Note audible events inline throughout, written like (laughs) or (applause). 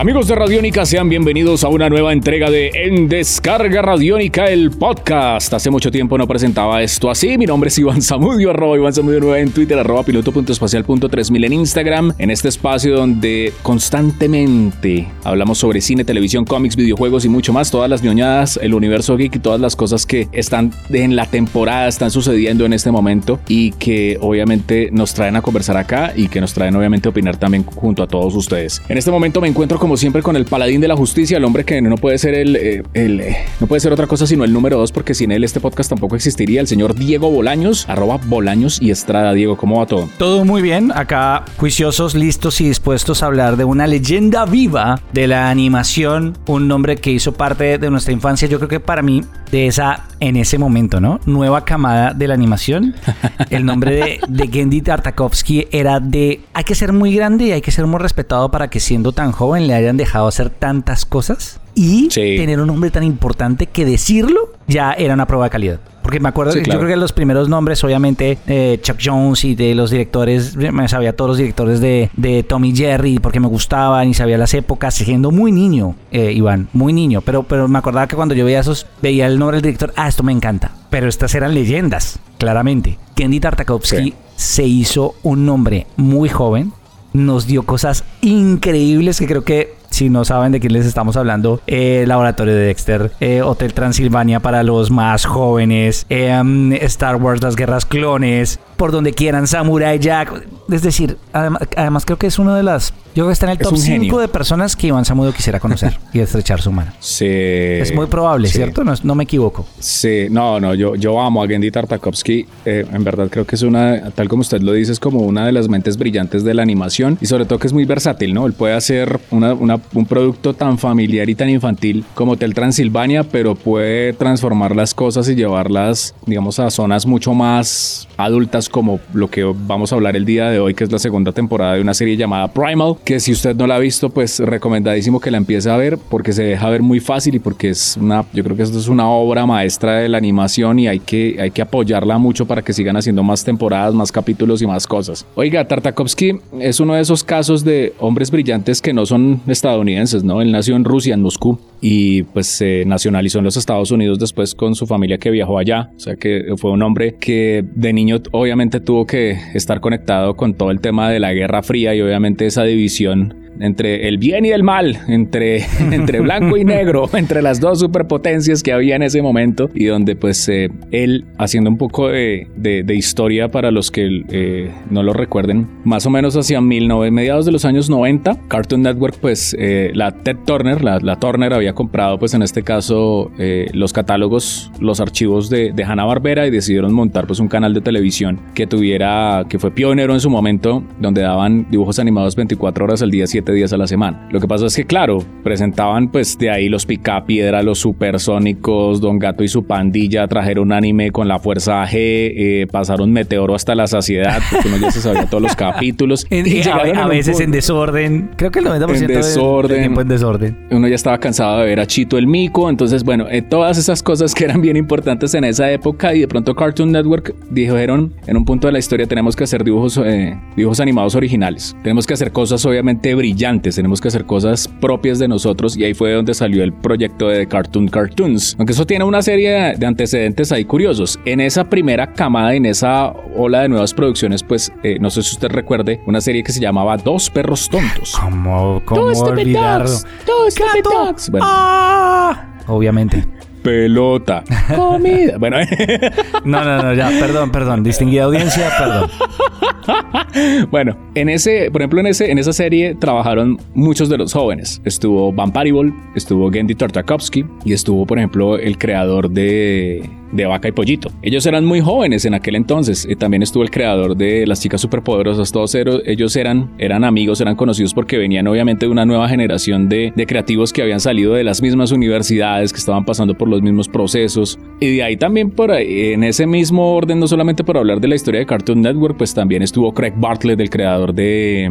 Amigos de Radiónica, sean bienvenidos a una nueva entrega de En Descarga Radiónica, el podcast. Hace mucho tiempo no presentaba esto así. Mi nombre es Iván Zamudio, arroba Iván Zamudio 9 en Twitter, arroba piloto.espacial.3000 en Instagram. En este espacio donde constantemente hablamos sobre cine, televisión, cómics, videojuegos y mucho más. Todas las ñoñadas, el universo geek y todas las cosas que están en la temporada, están sucediendo en este momento y que obviamente nos traen a conversar acá y que nos traen obviamente a opinar también junto a todos ustedes. En este momento me encuentro como siempre con el paladín de la justicia, el hombre que no puede ser el, eh, el eh, no puede ser otra cosa sino el número dos, porque sin él este podcast tampoco existiría, el señor Diego Bolaños, arroba Bolaños y Estrada. Diego, ¿cómo va todo? Todo muy bien, acá juiciosos, listos y dispuestos a hablar de una leyenda viva de la animación, un nombre que hizo parte de nuestra infancia, yo creo que para mí, de esa, en ese momento, ¿no? Nueva camada de la animación. (laughs) El nombre de, de Gendy Tartakovsky era de, hay que ser muy grande y hay que ser muy respetado para que siendo tan joven le hayan dejado hacer tantas cosas y tener un nombre tan importante que decirlo ya era una prueba de calidad. Porque me acuerdo, yo creo que los primeros nombres, obviamente, eh, Chuck Jones y de los directores, me sabía todos los directores de, de Tommy Jerry porque me gustaban y sabía las épocas, siendo muy niño, eh, Iván, muy niño. Pero, pero me acordaba que cuando yo veía esos, veía el nombre del director, ah, esto me encanta. Pero estas eran leyendas, claramente. Kendy Tartakovsky se hizo un nombre muy joven, nos dio cosas increíbles que creo que si no saben de quién les estamos hablando, eh, Laboratorio de Dexter, eh, Hotel Transilvania para los más jóvenes, eh, Star Wars, las guerras clones, por donde quieran, Samurai Jack. Es decir, además, creo que es uno de las. Yo creo que está en el top 5 de personas que Iván Samudio quisiera conocer (laughs) y estrechar su mano. Sí. Es muy probable, ¿cierto? No, no, me equivoco. Sí, no, no, yo, yo amo a Gendy Tartakovsky. en verdad creo que es una, tal como usted lo dice, es como una de las mentes brillantes de la animación y sobre todo que es muy versátil, ¿no? Él puede hacer una, una un producto tan familiar y tan infantil como Hotel Transilvania, pero puede transformar las cosas y llevarlas, digamos, a zonas mucho más adultas como lo que vamos a hablar el día de hoy, que es la segunda temporada de una serie llamada Primal, que si usted no la ha visto, pues recomendadísimo que la empiece a ver porque se deja ver muy fácil y porque es una, yo creo que esto es una obra maestra de la animación y hay que, hay que apoyarla mucho para que sigan haciendo más temporadas, más capítulos y más cosas. Oiga, Tartakovsky es uno de esos casos de hombres brillantes que no son estadounidenses, ¿no? Él nació en Rusia, en Moscú, y pues se nacionalizó en los Estados Unidos después con su familia que viajó allá. O sea que fue un hombre que de niño obviamente tuvo que estar conectado con todo el tema de la Guerra Fría y obviamente esa división entre el bien y el mal, entre, (laughs) entre blanco y negro, (laughs) entre las dos superpotencias que había en ese momento y donde pues eh, él haciendo un poco de, de, historia para los que eh, no lo recuerden, más o menos hacia mediados de los años 90, Cartoon Network pues eh, la Ted Turner, la, la, Turner había comprado pues en este caso los catálogos, los archivos de, de Hanna-Barbera y decidieron montar pues un canal de televisión que tuviera, que fue pionero en su momento, donde daban dibujos animados 24 horas al día, 7 días a la semana. Lo que pasa es que, claro, presentaban pues de ahí los Picapiedra, los supersónicos, Don Gato y su pandilla, trajeron un anime con la fuerza G, eh, pasaron Meteoro hasta la saciedad, porque uno ya se sabía todos los (laughs) capítulos. a, veces en desorden. Creo que el 90% en desorden, del tiempo en desorden. Uno ya estaba cansado de ver a Chito el Mico, entonces, bueno, eh, todas esas cosas que eran bien importantes en esa época y de pronto Cartoon Network dijeron en un punto de la historia tenemos que hacer dibujos, eh, dibujos animados originales. Tenemos que hacer cosas obviamente brillantes tenemos que hacer cosas propias de nosotros y ahí fue donde salió el proyecto de Cartoon Cartoons. Aunque eso tiene una serie de antecedentes ahí curiosos. En esa primera camada, en esa ola de nuevas producciones, pues eh, no sé si usted recuerde una serie que se llamaba Dos perros tontos. ¿Cómo, cómo Dos olvidarlo? Dos Dogs. Bueno. Ah, obviamente pelota, (laughs) comida. Bueno, no, no, no, ya, perdón, perdón, distinguida audiencia, perdón. (laughs) bueno, en ese, por ejemplo, en ese, en esa serie trabajaron muchos de los jóvenes. Estuvo Van Paribol, estuvo Gendy Tartakovsky y estuvo, por ejemplo, el creador de de Vaca y Pollito. Ellos eran muy jóvenes en aquel entonces. También estuvo el creador de Las Chicas Superpoderosas. Todos ellos eran, eran amigos, eran conocidos porque venían obviamente de una nueva generación de creativos que habían salido de las mismas universidades, que estaban pasando por los mismos procesos. Y de ahí también por ahí, en ese mismo orden, no solamente por hablar de la historia de Cartoon Network, pues también estuvo Craig Bartlett, el creador de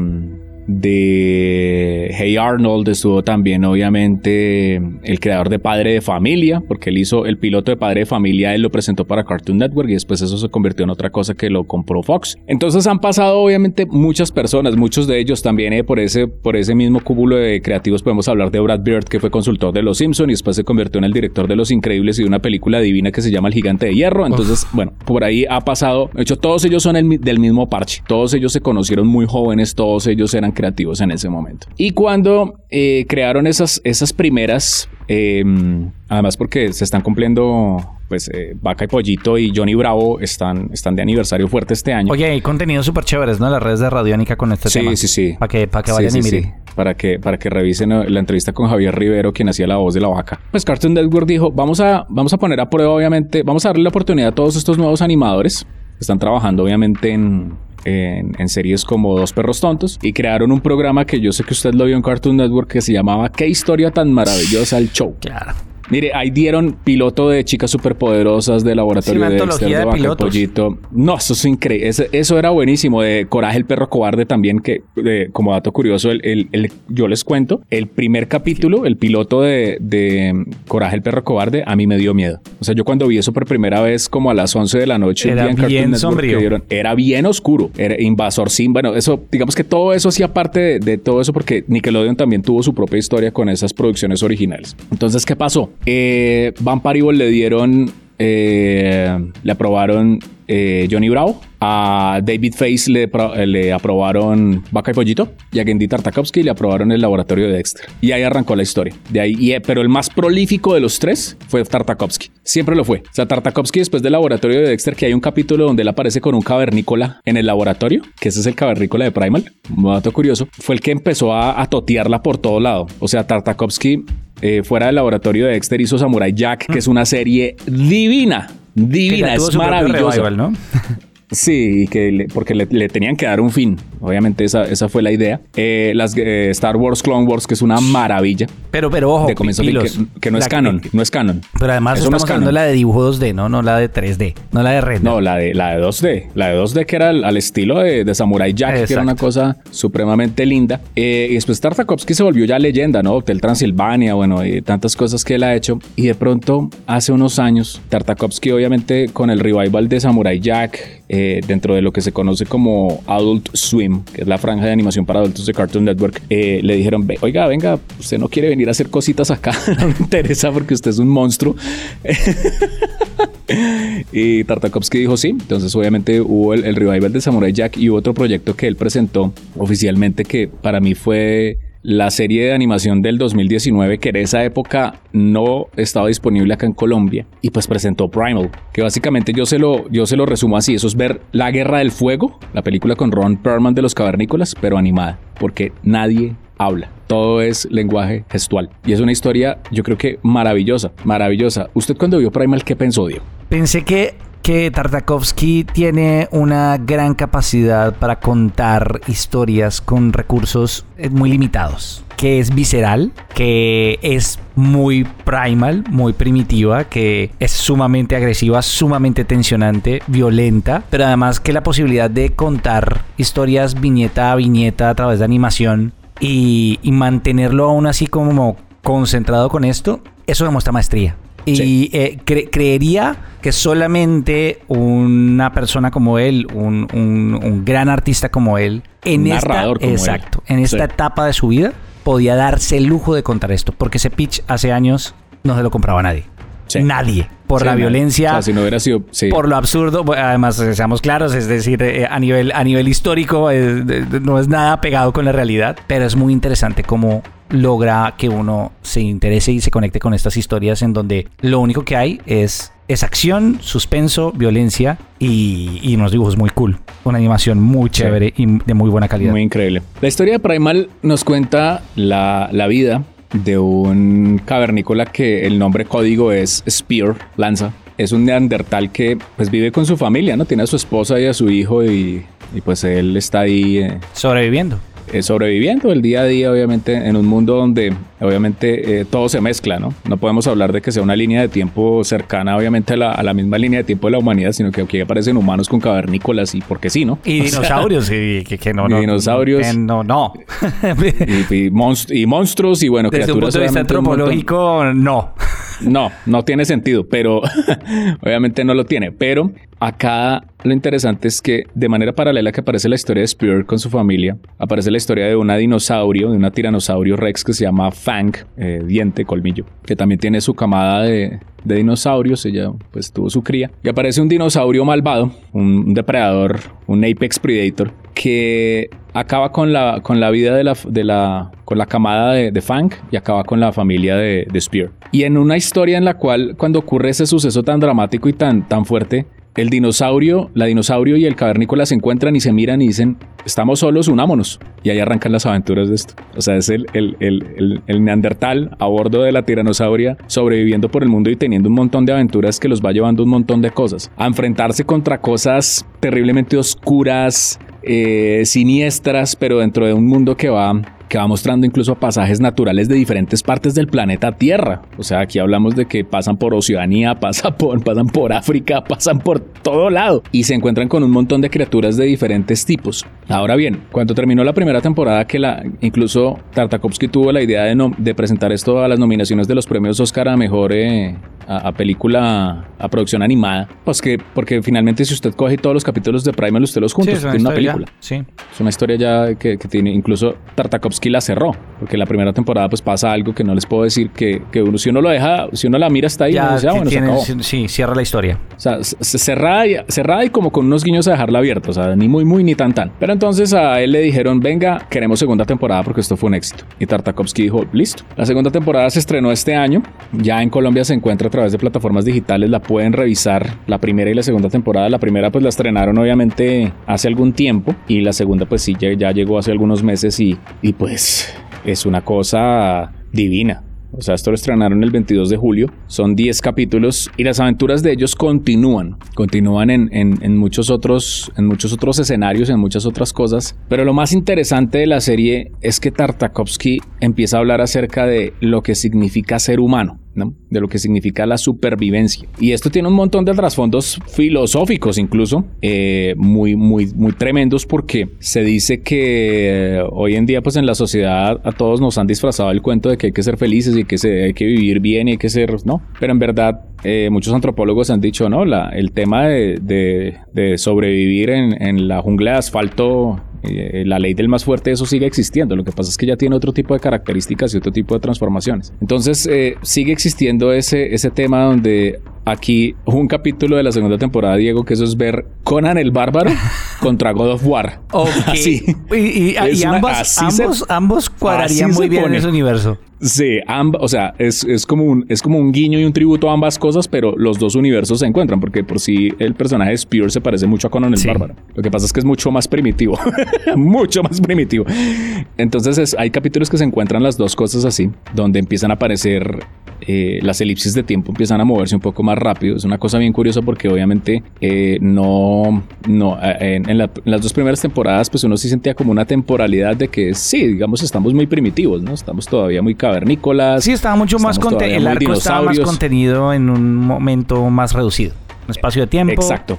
de Hey Arnold, estuvo también obviamente el creador de Padre de Familia, porque él hizo el piloto de Padre de Familia, él lo presentó para Cartoon Network y después eso se convirtió en otra cosa que lo compró Fox. Entonces han pasado obviamente muchas personas, muchos de ellos también eh, por, ese, por ese mismo cúmulo de creativos podemos hablar de Brad Bird que fue consultor de Los Simpsons y después se convirtió en el director de Los Increíbles y de una película divina que se llama El Gigante de Hierro. Entonces, bueno, por ahí ha pasado, de hecho todos ellos son del mismo parche, todos ellos se conocieron muy jóvenes, todos ellos eran creativos en ese momento. Y cuando eh, crearon esas, esas primeras, em, además porque se están cumpliendo pues eh, Vaca y Pollito y Johnny Bravo están, están de aniversario fuerte este año. Oye, hay contenidos súper chéveres, ¿no? Las redes de Radiónica con este tema. Sí, sí, sí. Para que, para que vayan y miren. Para que, para que revisen eh, la entrevista con Javier Rivero, quien hacía la voz de la vaca. Pues Cartoon Network dijo, vamos a, vamos a poner a prueba, obviamente, vamos a darle la oportunidad a todos estos nuevos animadores que están trabajando, obviamente, en, en, series como Dos Perros Tontos y crearon un programa que yo sé que usted lo vio en Cartoon Network que se llamaba ¿Qué historia tan maravillosa el show? Claro. Mire, ahí dieron piloto de chicas superpoderosas de laboratorio de Dexter, de, de Pollito. No, eso es increíble. eso era buenísimo. De Coraje el perro cobarde también, que como dato curioso, el, el, yo les cuento, el primer capítulo, el piloto de, de, Coraje el perro cobarde, a mí me dio miedo. O sea, yo cuando vi eso por primera vez, como a las 11 de la noche, era bien sombrío. era bien oscuro. Era invasor sin. Bueno, eso, digamos que todo eso hacía parte de, de todo eso porque Nickelodeon también tuvo su propia historia con esas producciones originales. Entonces, ¿qué pasó? Eh, Van Paribol le dieron, eh, le aprobaron eh, Johnny Bravo. A David Face le, le, aprobaron Vaca y Pollito. Y a Gendy Tartakovsky le aprobaron el laboratorio de Dexter. Y ahí arrancó la historia. De ahí, pero el más prolífico de los tres fue Tartakovsky. Siempre lo fue. O sea, Tartakovsky después del laboratorio de Dexter, que hay un capítulo donde él aparece con un cavernícola en el laboratorio, que ese es el cavernícola de Primal. Un dato curioso. Fue el que empezó a, a totearla por todo lado. O sea, Tartakovsky eh, fuera del laboratorio de Dexter hizo Samurai Jack, que es una serie divina. Divina, es maravillosa. ¿no? (laughs) Sí, que porque le, tenían que dar un fin. Obviamente esa, esa fue la idea. Eh, las eh, Star Wars Clone Wars, que es una maravilla. Pero, pero ojo, de que, no es canon, no es canon. Pero además estamos no hablando la de dibujo 2D, ¿no? No la de 3D, no la de red. No, la de, la de 2D. La de 2D que era al, estilo de, Samurai Jack, que era una cosa supremamente linda. Eh, y después Tartakovsky se volvió ya leyenda, ¿no? Hotel Transilvania, bueno, y tantas cosas que él ha hecho. Y de pronto, hace unos años, Tartakovsky obviamente con el revival de Samurai Jack, eh, dentro de lo que se conoce como Adult Swim, que es la franja de animación para adultos de Cartoon Network, eh, le dijeron, oiga, venga, usted no quiere venir a hacer cositas acá, (laughs) no me interesa porque usted es un monstruo. (laughs) y Tartakovsky dijo sí, entonces obviamente hubo el, el revival de Samurai Jack y otro proyecto que él presentó oficialmente que para mí fue la serie de animación del 2019 que en esa época no estaba disponible acá en Colombia y pues presentó Primal, que básicamente yo se lo, yo se lo resumo así, eso es ver La Guerra del Fuego, la película con Ron Perlman de los Cavernícolas, pero animada, porque nadie habla. Todo es lenguaje gestual. Y es una historia, yo creo que maravillosa, maravillosa. ¿Usted cuando vio Primal qué pensó, Diego? Pensé que que Tartakovsky tiene una gran capacidad para contar historias con recursos eh, muy limitados, que es visceral, que es muy primal, muy primitiva, que es sumamente agresiva, sumamente tensionante, violenta, pero además que la posibilidad de contar historias viñeta a viñeta a través de animación y, mantenerlo aún así como concentrado con esto, eso demuestra maestría. Y eh, creería que solamente una persona como él, un, gran artista como él, en esta, exacto, en esta etapa de su vida, podía darse el lujo de contar esto, porque ese pitch hace años no se lo compraba nadie. Nadie. Por la violencia. si no hubiera sido. Por lo absurdo. Además, seamos claros, es decir, eh, a, nivel, a nivel histórico eh, no es nada pegado con la realidad. Pero es muy interesante cómo logra que uno se interese y se conecte con estas historias en donde lo único que hay es, es acción, suspenso, violencia y, unos dibujos muy cool. Una animación muy chévere y de muy buena calidad. Muy increíble. La historia de Primal nos cuenta la, la vida de un cavernícola que el nombre código es Spear, lanza. Es un neandertal que pues vive con su familia, ¿no? Tiene a su esposa y a su hijo y, y pues él está ahí... Eh, Sobreviviendo eh, sobreviviendo el día a día, obviamente, en un mundo donde obviamente eh, todo se mezcla, ¿no? No podemos hablar de que sea una línea de tiempo cercana, obviamente, a la, misma línea de tiempo de la humanidad, sino que aquí aparecen humanos con cavernícolas y porque sí, ¿no? Y dinosaurios, y que, no, no. dinosaurios. no, no. (laughs) y, monstruos, y bueno, Desde criaturas. Desde un punto de vista antropológico, no. No, no tiene sentido, pero (laughs) obviamente no lo tiene. Pero acá lo interesante es que de manera paralela que aparece la historia de Spear con su familia, aparece la historia de una dinosaurio, de una tiranosaurio rex que se llama Fang, eh, diente, colmillo, que también tiene su camada de, dinosaurios, ella pues tuvo su cría, y aparece un dinosaurio malvado, un depredador, un apex predator, que acaba con la, con la vida de la, de la, con la camada de, Fang y acaba con la familia de, de Spear. Y en una historia en la cual cuando ocurre ese suceso tan dramático y tan, tan fuerte, el dinosaurio, la dinosaurio y el cavernícola se encuentran y se miran y dicen, estamos solos, unámonos. Y ahí arrancan las aventuras de esto. O sea, es el, el, el, el, neandertal a bordo de la tiranosauria sobreviviendo por el mundo y teniendo un montón de aventuras que los va llevando un montón de cosas. A enfrentarse contra cosas terriblemente oscuras, eh, siniestras, pero dentro de un mundo que va que va mostrando incluso pasajes naturales de diferentes partes del planeta Tierra. O sea, aquí hablamos de que pasan por Oceanía, (laughs) pasan por, pasan por África, pasan por todo lado y se encuentran con un montón de criaturas de diferentes tipos. Ahora bien, cuando terminó la primera temporada, que la incluso Tartakovsky tuvo la idea de, presentar esto a las nominaciones de los premios Oscar a mejor eh, a, película, a producción animada, pues que, porque finalmente si usted coge todos los capítulos de Primal, usted los juntos, tiene una película. sí. Es una historia ya que, tiene, incluso Tartakovsky la cerró, porque la primera temporada pues pasa algo que no les puedo decir que, que uno, si uno lo deja, si uno la mira hasta ahí, ya, ah, bueno, Sí, cierra la historia. O sea, cerrada y, cerrada y como con unos guiños a dejarla abierta, o sea, ni muy, muy, ni tan, tan. Pero entonces a él le dijeron, venga, queremos segunda temporada porque esto fue un éxito. Y Tartakovsky dijo, listo. La segunda temporada se estrenó este año, ya en Colombia se encuentra través de plataformas digitales la pueden revisar la primera y la segunda temporada. La primera pues la estrenaron obviamente hace algún tiempo y la segunda pues sí ya, llegó hace algunos meses y, y pues es una cosa divina. O sea, esto lo estrenaron el 22 de julio. Son 10 capítulos y las aventuras de ellos continúan. Continúan en, en, muchos otros, en muchos otros escenarios, en muchas otras cosas. Pero lo más interesante de la serie es que Tartakovsky empieza a hablar acerca de lo que significa ser humano de lo que significa la supervivencia. Y esto tiene un montón de trasfondos filosóficos incluso, eh, muy, muy, muy tremendos porque se dice que hoy en día pues en la sociedad a todos nos han disfrazado el cuento de que hay que ser felices y que se, hay que vivir bien y hay que ser, ¿no? Pero en verdad eh, muchos antropólogos han dicho, ¿no? La, el tema de, de, sobrevivir en, en la jungla de asfalto eh, la ley del más fuerte, eso sigue existiendo. Lo que pasa es que ya tiene otro tipo de características y otro tipo de transformaciones. Entonces, eh, sigue existiendo ese, ese tema donde aquí un capítulo de la segunda temporada, Diego, que eso es ver Conan el Bárbaro (laughs) contra God of War. (laughs) Así. Y, ambos, ambos, cuadrarían muy bien en ese universo. Sí, o sea, es, como un, es como un guiño y un tributo a ambas cosas, pero los dos universos se encuentran, porque por sí el personaje de Spear se parece mucho a Conan el Bárbaro. Lo que pasa es que es mucho más primitivo, (laughs) mucho más primitivo. Entonces hay capítulos que se encuentran las dos cosas así, donde empiezan a aparecer eh, las elipsis de tiempo, empiezan a moverse un poco más rápido. Es una cosa bien curiosa porque obviamente eh, no, no eh, en, las dos primeras temporadas pues uno sí sentía como una temporalidad de que sí, digamos, estamos muy primitivos, ¿no? Estamos todavía muy cavernícolas. Sí, estaba mucho más contenido. El arco estaba más contenido en un momento más reducido. Un espacio de tiempo. Exacto.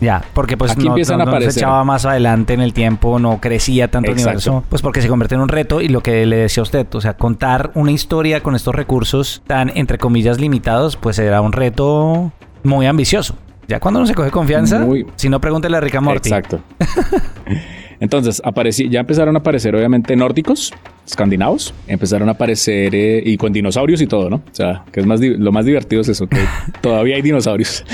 Ya, porque pues Aquí no, empiezan a aparecer. se echaba más adelante en el tiempo, no crecía tanto el universo, pues porque se convierte en un reto y lo que le decía a usted, o sea, contar una historia con estos recursos tan, entre comillas, limitados, pues era un reto muy ambicioso. Ya cuando uno se coge confianza, si no, pregúntele a Rick Morty. Exacto. (laughs) Entonces, ya empezaron a aparecer obviamente nórdicos, escandinavos, empezaron a aparecer eh, y con dinosaurios y todo, ¿no? O sea, que es más lo más divertido es eso, que (laughs) todavía hay dinosaurios.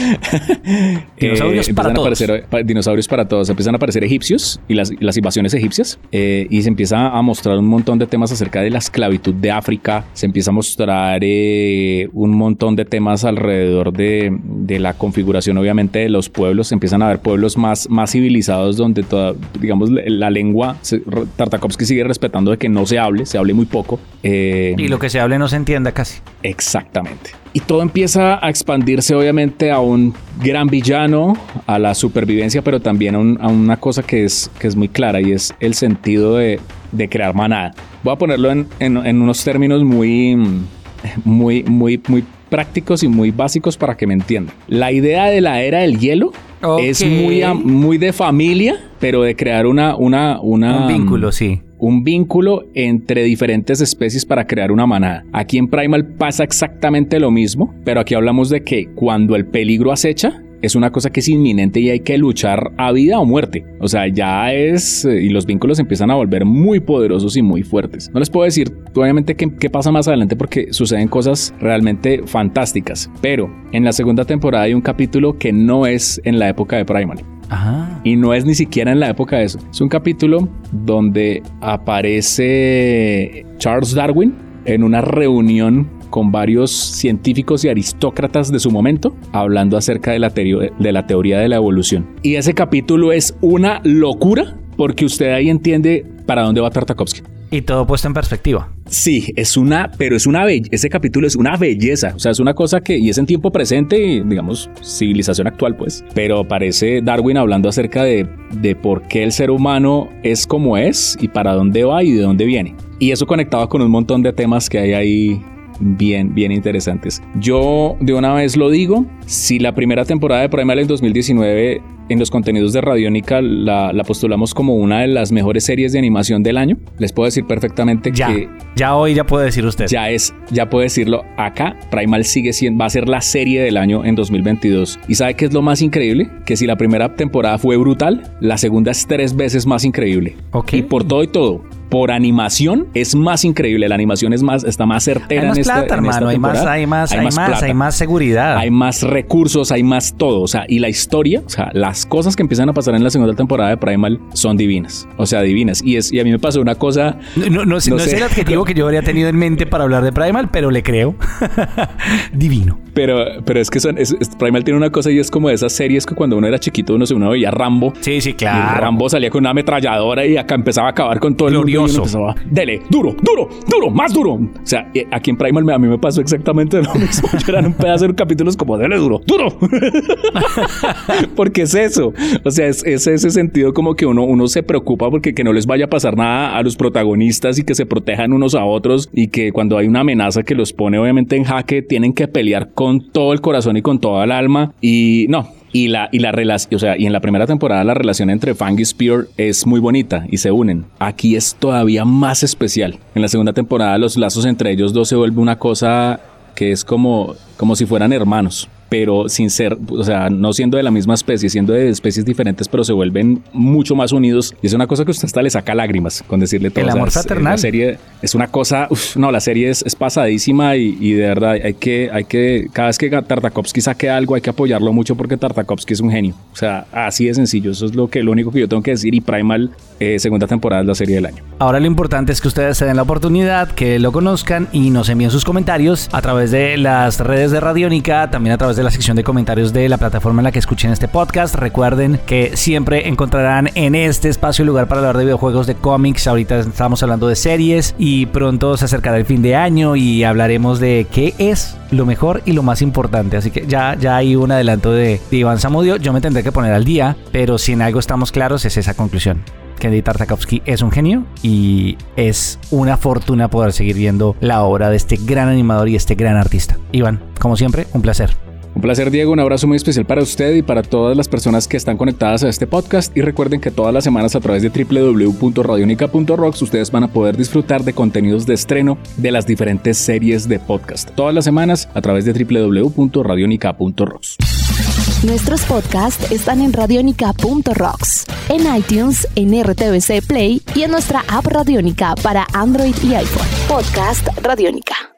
(laughs) dinosaurios eh, para todos. A aparecer, dinosaurios para todos. Empiezan a aparecer egipcios y las, las invasiones egipcias eh, y se empieza a mostrar un montón de temas acerca de la esclavitud de África. Se empieza a mostrar un montón de temas alrededor de, de, la configuración, obviamente, de los pueblos. Empiezan a ver pueblos más, más civilizados donde, toda, digamos, la lengua, Tartakovsky sigue respetando de que no se hable, se hable muy poco. Eh, y lo que se hable no se entienda casi. Exactamente. Y todo empieza a expandirse obviamente a un gran villano, a la supervivencia, pero también a, una cosa que es, que es muy clara y es el sentido de, crear manada. Voy a ponerlo en, en, unos términos muy, muy, muy, muy prácticos y muy básicos para que me entiendan. La idea de la era del hielo es muy, muy de familia, pero de crear una, una, una... Un vínculo, sí un vínculo entre diferentes especies para crear una manada. Aquí en Primal pasa exactamente lo mismo, pero aquí hablamos de que cuando el peligro acecha, es una cosa que es inminente y hay que luchar a vida o muerte. O sea, ya es... y los vínculos empiezan a volver muy poderosos y muy fuertes. No les puedo decir, obviamente, qué, qué pasa más adelante porque suceden cosas realmente fantásticas. Pero en la segunda temporada hay un capítulo que no es en la época de Primal. Y no es ni siquiera en la época de eso. Es un capítulo donde aparece Charles Darwin en una reunión con varios científicos y aristócratas de su momento hablando acerca de la, de la teoría de la evolución. Y ese capítulo es una locura porque usted ahí entiende para dónde va Tartakovsky. Y todo puesto en perspectiva. Sí, es una, pero es una ese capítulo es una belleza, o sea, es una cosa que, y es en tiempo presente, y, digamos, civilización actual, pues, pero aparece Darwin hablando acerca de, de por qué el ser humano es como es y para dónde va y de dónde viene. Y eso conectaba con un montón de temas que hay ahí bien, bien interesantes. Yo de una vez lo digo, si la primera temporada de Primal en 2019 en los contenidos de Radiónica la, postulamos como una de las mejores series de animación del año. Les puedo decir perfectamente ya, que. Ya hoy ya puede decir usted. Ya es, ya puede decirlo acá. Primal sigue siendo, va a ser la serie del año en 2022. ¿Y sabe qué es lo más increíble? Que si la primera temporada fue brutal, la segunda es tres veces más increíble. Ok. Y por todo y todo por animación es más increíble. La animación es más, está más certera hay más en esta, plata, hermano. hay más, hay más, hay, más, hay más seguridad. Hay más recursos, hay más todo. O sea, y la historia, o sea, las cosas que empiezan a pasar en la segunda temporada de Primal son divinas. O sea, divinas. Y es, y a mí me pasó una cosa. No, no, es el adjetivo que yo habría tenido en mente para hablar de Primal, pero le creo. (laughs) Divino. Pero, pero es que son, Primal tiene una cosa y es como de esas series que cuando uno era chiquito uno se uno veía Rambo. Sí, sí, claro. Y Rambo salía con una ametralladora y acá empezaba a acabar con todo el mundo. Dele, duro, duro, duro, más duro. O sea, aquí en Primal a mí me pasó exactamente lo (laughs) mismo. Yo eran un pedazo de capítulos como dele duro, duro. (laughs) porque es eso. O sea, es, ese sentido como que uno, uno se preocupa porque que no les vaya a pasar nada a los protagonistas y que se protejan unos a otros y que cuando hay una amenaza que los pone obviamente en jaque tienen que pelear con con todo el corazón y con toda el alma. Y no, y la, y la relación, o sea, y en la primera temporada la relación entre Fang y Spear es muy bonita y se unen. Aquí es todavía más especial. En la segunda temporada los lazos entre ellos dos se vuelve una cosa que es como, como si fueran hermanos pero sin ser, o sea, no siendo de la misma especie, siendo de especies diferentes, pero se vuelven mucho más unidos. Y es una cosa que usted hasta le saca lágrimas con decirle todo. El amor fraternal. La serie es una cosa, no, la serie es, pasadísima y, de verdad hay que, hay que, cada vez que Tartakovsky saque algo, hay que apoyarlo mucho porque Tartakovsky es un genio. O sea, así de sencillo. Eso es lo que, lo único que yo tengo que decir. Y Primal, eh, segunda temporada es la serie del año. Ahora lo importante es que ustedes se den la oportunidad, que lo conozcan y nos envíen sus comentarios a través de las redes de Radiónica, también a través de la sección de comentarios de la plataforma en la que escuchen este podcast. Recuerden que siempre encontrarán en este espacio lugar para hablar de videojuegos, de cómics. Ahorita estamos hablando de series y pronto se acercará el fin de año y hablaremos de qué es lo mejor y lo más importante. Así que ya, ya hay un adelanto de, de Iván Samudio. Yo me tendré que poner al día, pero si en algo estamos claros es esa conclusión. Kennedy Tartakovsky es un genio y es una fortuna poder seguir viendo la obra de este gran animador y este gran artista. Iván, como siempre, un placer. Un placer, Diego. Un abrazo muy especial para usted y para todas las personas que están conectadas a este podcast. Y recuerden que todas las semanas a través de www.radionica.rocks ustedes van a poder disfrutar de contenidos de estreno de las diferentes series de podcast. Todas las semanas a través de www.radionica.rocks. Nuestros podcasts están en radionica.rocks, en iTunes, en RTVC Play y en nuestra app Radionica para Android y iPhone. Podcast Radionica.